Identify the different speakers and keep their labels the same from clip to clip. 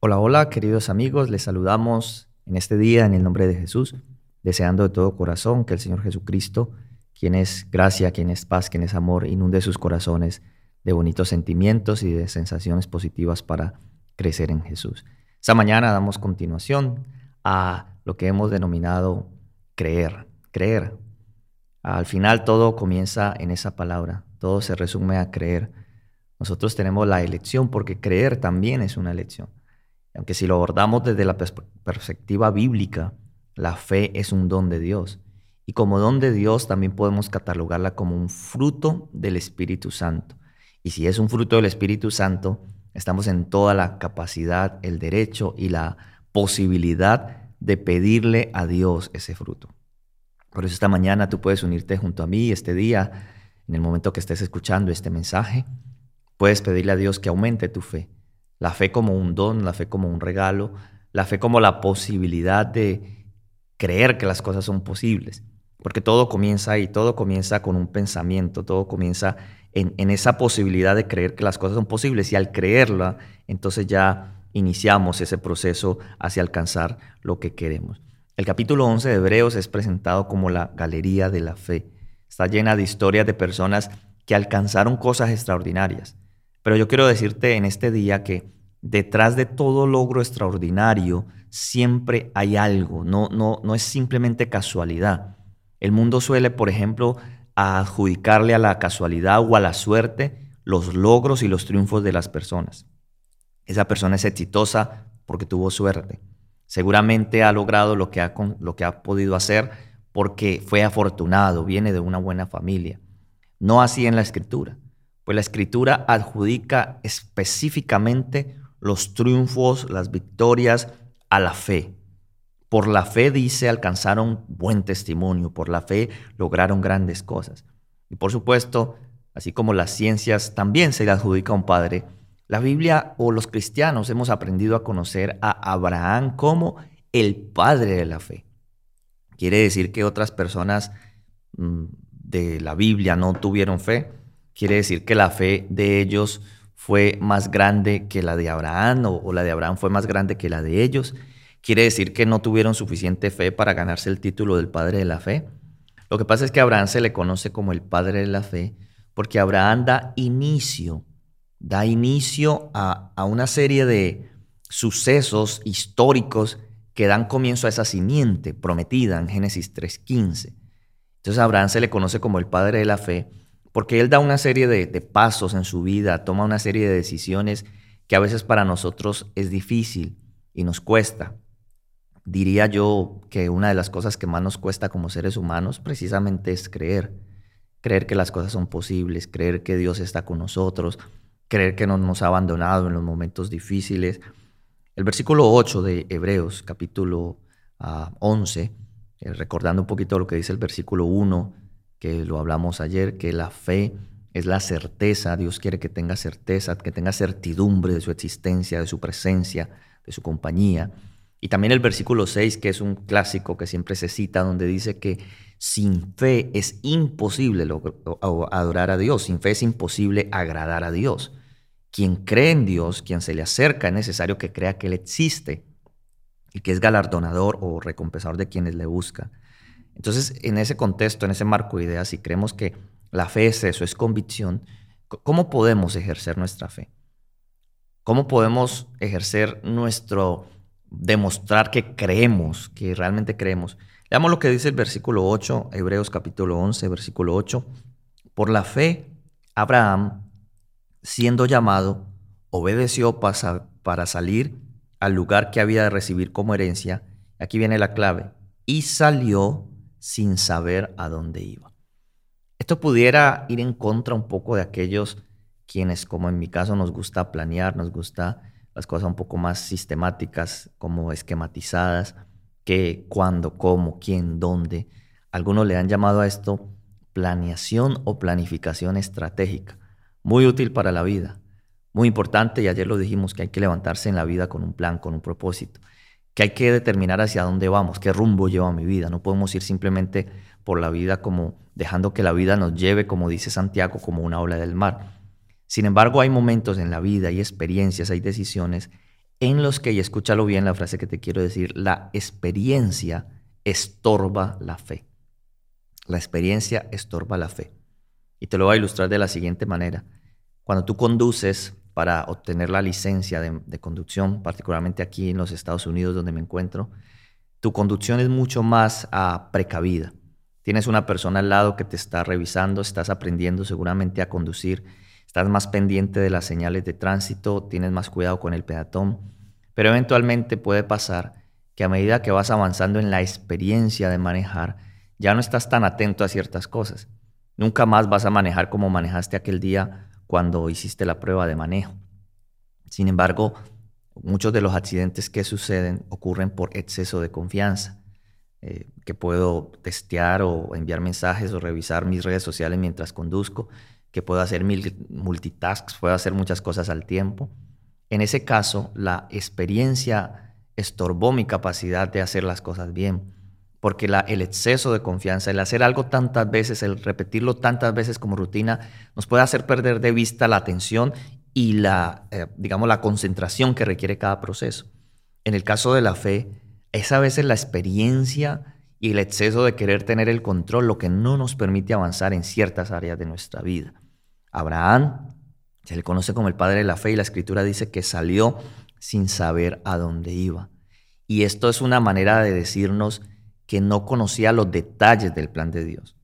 Speaker 1: Hola, hola, queridos amigos, les saludamos en este día en el nombre de Jesús, deseando de todo corazón que el Señor Jesucristo, quien es gracia, quien es paz, quien es amor, inunde sus corazones de bonitos sentimientos y de sensaciones positivas para crecer en Jesús. Esta mañana damos continuación a lo que hemos denominado creer, creer. Al final todo comienza en esa palabra, todo se resume a creer. Nosotros tenemos la elección porque creer también es una elección. Aunque si lo abordamos desde la perspectiva bíblica, la fe es un don de Dios. Y como don de Dios también podemos catalogarla como un fruto del Espíritu Santo. Y si es un fruto del Espíritu Santo, estamos en toda la capacidad, el derecho y la posibilidad de pedirle a Dios ese fruto. Por eso esta mañana tú puedes unirte junto a mí este día, en el momento que estés escuchando este mensaje, puedes pedirle a Dios que aumente tu fe la fe como un don, la fe como un regalo, la fe como la posibilidad de creer que las cosas son posibles. Porque todo comienza ahí, todo comienza con un pensamiento, todo comienza en, en esa posibilidad de creer que las cosas son posibles y al creerla, entonces ya iniciamos ese proceso hacia alcanzar lo que queremos. El capítulo 11 de Hebreos es presentado como la galería de la fe. Está llena de historias de personas que alcanzaron cosas extraordinarias. Pero yo quiero decirte en este día que detrás de todo logro extraordinario siempre hay algo, no, no, no es simplemente casualidad. El mundo suele, por ejemplo, adjudicarle a la casualidad o a la suerte los logros y los triunfos de las personas. Esa persona es exitosa porque tuvo suerte. Seguramente ha logrado lo que ha, lo que ha podido hacer porque fue afortunado, viene de una buena familia. No así en la escritura. Pues la escritura adjudica específicamente los triunfos, las victorias a la fe. Por la fe, dice, alcanzaron buen testimonio, por la fe lograron grandes cosas. Y por supuesto, así como las ciencias también se le adjudica a un padre, la Biblia o los cristianos hemos aprendido a conocer a Abraham como el padre de la fe. Quiere decir que otras personas mm, de la Biblia no tuvieron fe quiere decir que la fe de ellos fue más grande que la de Abraham o, la de Abraham fue más grande que la de ellos. Quiere decir que no tuvieron suficiente fe para ganarse el título del padre de la fe. Lo que pasa es que Abraham se le conoce como el padre de la fe porque Abraham da inicio, da inicio a, una serie de sucesos históricos que dan comienzo a esa simiente prometida en Génesis 3.15. Entonces Abraham se le conoce como el padre de la fe porque Él da una serie de, pasos en su vida, toma una serie de decisiones que a veces para nosotros es difícil y nos cuesta. Diría yo que una de las cosas que más nos cuesta como seres humanos precisamente es creer. Creer que las cosas son posibles, creer que Dios está con nosotros, creer que no nos ha abandonado en los momentos difíciles. El versículo 8 de Hebreos, capítulo 11, ah, eh, recordando un poquito lo que dice el versículo 1, que lo hablamos ayer, que la fe es la certeza, Dios quiere que tenga certeza, que tenga certidumbre de su existencia, de su presencia, de su compañía. Y también el versículo 6, que es un clásico que siempre se cita, donde dice que sin fe es imposible adorar a Dios, sin fe es imposible agradar a Dios. Quien cree en Dios, quien se le acerca, es necesario que crea que Él existe y que es galardonador o recompensador de quienes le buscan. Entonces, en ese contexto, en ese marco de ideas, si creemos que la fe es eso, es convicción, ¿cómo podemos ejercer nuestra fe? ¿Cómo podemos ejercer nuestro, demostrar que creemos, que realmente creemos? Veamos lo que dice el versículo 8, Hebreos capítulo 11, versículo 8. Por la fe, Abraham, siendo llamado, obedeció para salir al lugar que había de recibir como herencia. Aquí viene la clave. Y salió sin saber a dónde iba. Esto pudiera ir en contra un poco de aquellos quienes, como en mi caso, nos gusta planear, nos gusta las cosas un poco más sistemáticas, como esquematizadas, qué, cuándo, cómo, quién, dónde. Algunos le han llamado a esto planeación o planificación estratégica, muy útil para la vida, muy importante, y ayer lo dijimos, que hay que levantarse en la vida con un plan, con un propósito que hay que determinar hacia dónde vamos, qué rumbo lleva mi vida. No podemos ir simplemente por la vida como dejando que la vida nos lleve, como dice Santiago, como una ola del mar. Sin embargo, hay momentos en la vida, hay experiencias, hay decisiones en los que, y escúchalo bien la frase que te quiero decir, la experiencia estorba la fe. La experiencia estorba la fe. Y te lo voy a ilustrar de la siguiente manera. Cuando tú conduces para obtener la licencia de, conducción, particularmente aquí en los Estados Unidos donde me encuentro, tu conducción es mucho más ah, precavida. Tienes una persona al lado que te está revisando, estás aprendiendo seguramente a conducir, estás más pendiente de las señales de tránsito, tienes más cuidado con el peatón, pero eventualmente puede pasar que a medida que vas avanzando en la experiencia de manejar, ya no estás tan atento a ciertas cosas. Nunca más vas a manejar como manejaste aquel día cuando hiciste la prueba de manejo. Sin embargo, muchos de los accidentes que suceden ocurren por exceso de confianza, eh, que puedo testear o enviar mensajes o revisar mis redes sociales mientras conduzco, que puedo hacer multitasks, puedo hacer muchas cosas al tiempo. En ese caso, la experiencia estorbó mi capacidad de hacer las cosas bien porque el exceso de confianza, el hacer algo tantas veces, el repetirlo tantas veces como rutina, nos puede hacer perder de vista la atención y la, eh, digamos, la concentración que requiere cada proceso. En el caso de la fe, es a veces la experiencia y el exceso de querer tener el control lo que no nos permite avanzar en ciertas áreas de nuestra vida. Abraham se le conoce como el padre de la fe y la escritura dice que salió sin saber a dónde iba. Y esto es una manera de decirnos que no conocía los detalles del plan de Dios.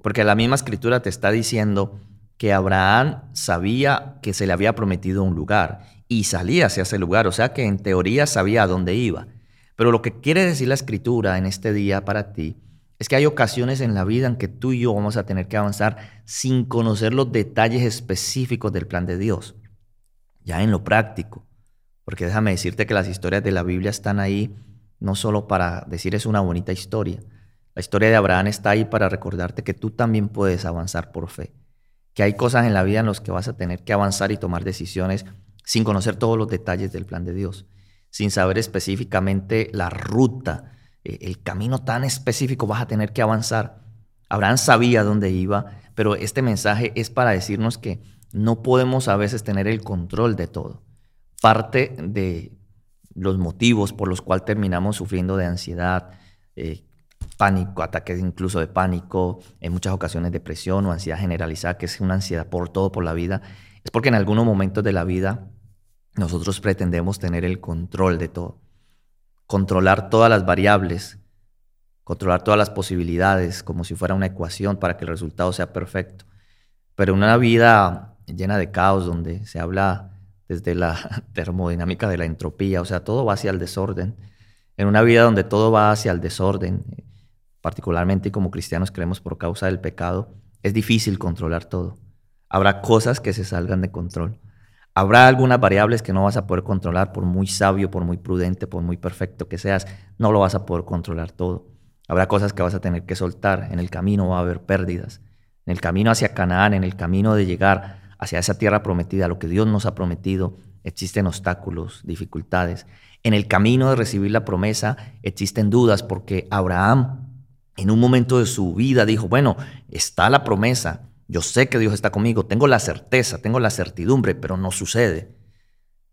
Speaker 1: Porque la misma escritura te está diciendo que Abraham sabía que se le había prometido un lugar y salía hacia ese lugar, o sea que en teoría sabía a dónde iba. Pero lo que quiere decir la escritura en este día para ti es que hay ocasiones en la vida en que tú y yo vamos a tener que avanzar sin conocer los detalles específicos del plan de Dios, ya en lo práctico. Porque déjame decirte que las historias de la Biblia están ahí no solo para decir es una bonita historia. La historia de Abraham está ahí para recordarte que tú también puedes avanzar por fe, que hay cosas en la vida en las que vas a tener que avanzar y tomar decisiones sin conocer todos los detalles del plan de Dios, sin saber específicamente la ruta, eh, el camino tan específico vas a tener que avanzar. Abraham sabía dónde iba, pero este mensaje es para decirnos que no podemos a veces tener el control de todo. Parte de los motivos por los cuales terminamos sufriendo de ansiedad, eh, pánico, ataques incluso de pánico, en muchas ocasiones depresión o ansiedad generalizada, que es una ansiedad por todo, por la vida, es porque en algunos momentos de la vida nosotros pretendemos tener el control de todo, controlar todas las variables, controlar todas las posibilidades como si fuera una ecuación para que el resultado sea perfecto. Pero en una vida llena de caos donde se habla desde la termodinámica de la entropía, o sea, todo va hacia el desorden. En una vida donde todo va hacia el desorden, particularmente como cristianos creemos por causa del pecado, es difícil controlar todo. Habrá cosas que se salgan de control. Habrá algunas variables que no vas a poder controlar por muy sabio, por muy prudente, por muy perfecto que seas, no lo vas a poder controlar todo. Habrá cosas que vas a tener que soltar. En el camino va a haber pérdidas. En el camino hacia Canaán, en el camino de llegar hacia esa tierra prometida, lo que Dios nos ha prometido, existen obstáculos, dificultades. En el camino de recibir la promesa existen dudas porque Abraham en un momento de su vida dijo, bueno, está la promesa, yo sé que Dios está conmigo, tengo la certeza, tengo la certidumbre, pero no sucede.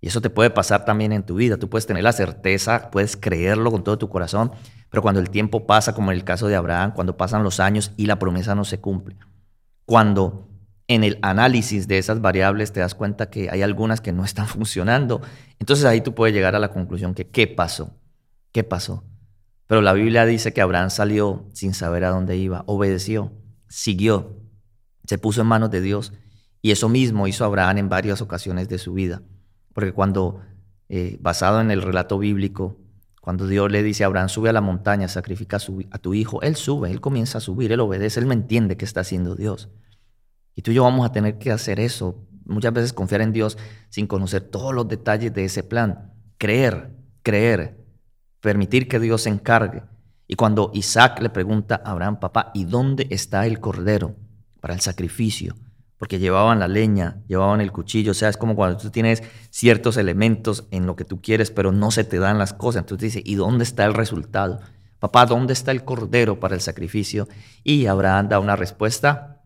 Speaker 1: Y eso te puede pasar también en tu vida. Tú puedes tener la certeza, puedes creerlo con todo tu corazón, pero cuando el tiempo pasa, como en el caso de Abraham, cuando pasan los años y la promesa no se cumple, cuando en el análisis de esas variables te das cuenta que hay algunas que no están funcionando. Entonces ahí tú puedes llegar a la conclusión que ¿qué pasó? ¿Qué pasó? Pero la Biblia dice que Abraham salió sin saber a dónde iba, obedeció, siguió, se puso en manos de Dios y eso mismo hizo Abraham en varias ocasiones de su vida. Porque cuando, eh, basado en el relato bíblico, cuando Dios le dice a Abraham, sube a la montaña, sacrifica a, tu hijo, él sube, él comienza a subir, él obedece, él me entiende que está haciendo Dios. Y tú y yo vamos a tener que hacer eso. Muchas veces confiar en Dios sin conocer todos los detalles de ese plan. Creer, creer, permitir que Dios se encargue. Y cuando Isaac le pregunta a Abraham, papá, ¿y dónde está el cordero para el sacrificio? Porque llevaban la leña, llevaban el cuchillo. O sea, es como cuando tú tienes ciertos elementos en lo que tú quieres, pero no se te dan las cosas. Entonces dice, ¿y dónde está el resultado? Papá, ¿dónde está el cordero para el sacrificio? Y Abraham da una respuesta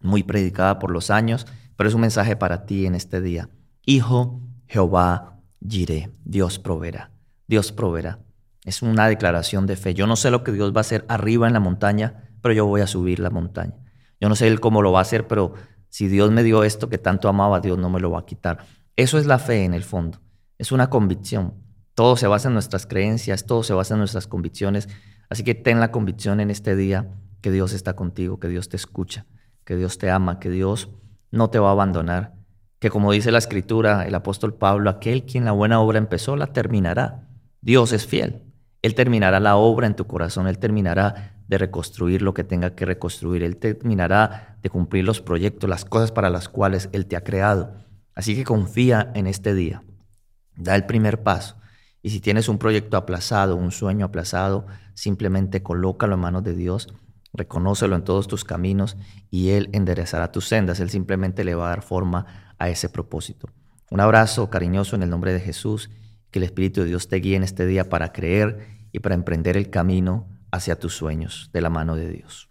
Speaker 1: muy predicada por los años, pero es un mensaje para ti en este día. Hijo, Jehová Jiré, Dios proveerá, Dios proveerá. Es una declaración de fe. Yo no sé lo que Dios va a hacer arriba en la montaña, pero yo voy a subir la montaña. Yo no sé cómo lo va a hacer, pero si Dios me dio esto que tanto amaba, Dios no me lo va a quitar. Eso es la fe en el fondo. Es una convicción. Todo se basa en nuestras creencias, todo se basa en nuestras convicciones. Así que ten la convicción en este día que Dios está contigo, que Dios te escucha, que Dios te ama, que Dios no te va a abandonar, que como dice la escritura, el apóstol Pablo, aquel quien la buena obra empezó, la terminará. Dios es fiel. Él terminará la obra en tu corazón, Él terminará de reconstruir lo que tenga que reconstruir, Él terminará de cumplir los proyectos, las cosas para las cuales Él te ha creado. Así que confía en este día, da el primer paso. Y si tienes un proyecto aplazado, un sueño aplazado, simplemente colócalo en manos de Dios, reconócelo en todos tus caminos y Él enderezará tus sendas. Él simplemente le va a dar forma a ese propósito. Un abrazo cariñoso en el nombre de Jesús que el Espíritu de Dios te guíe en este día para creer y para emprender el camino hacia tus sueños de la mano de Dios.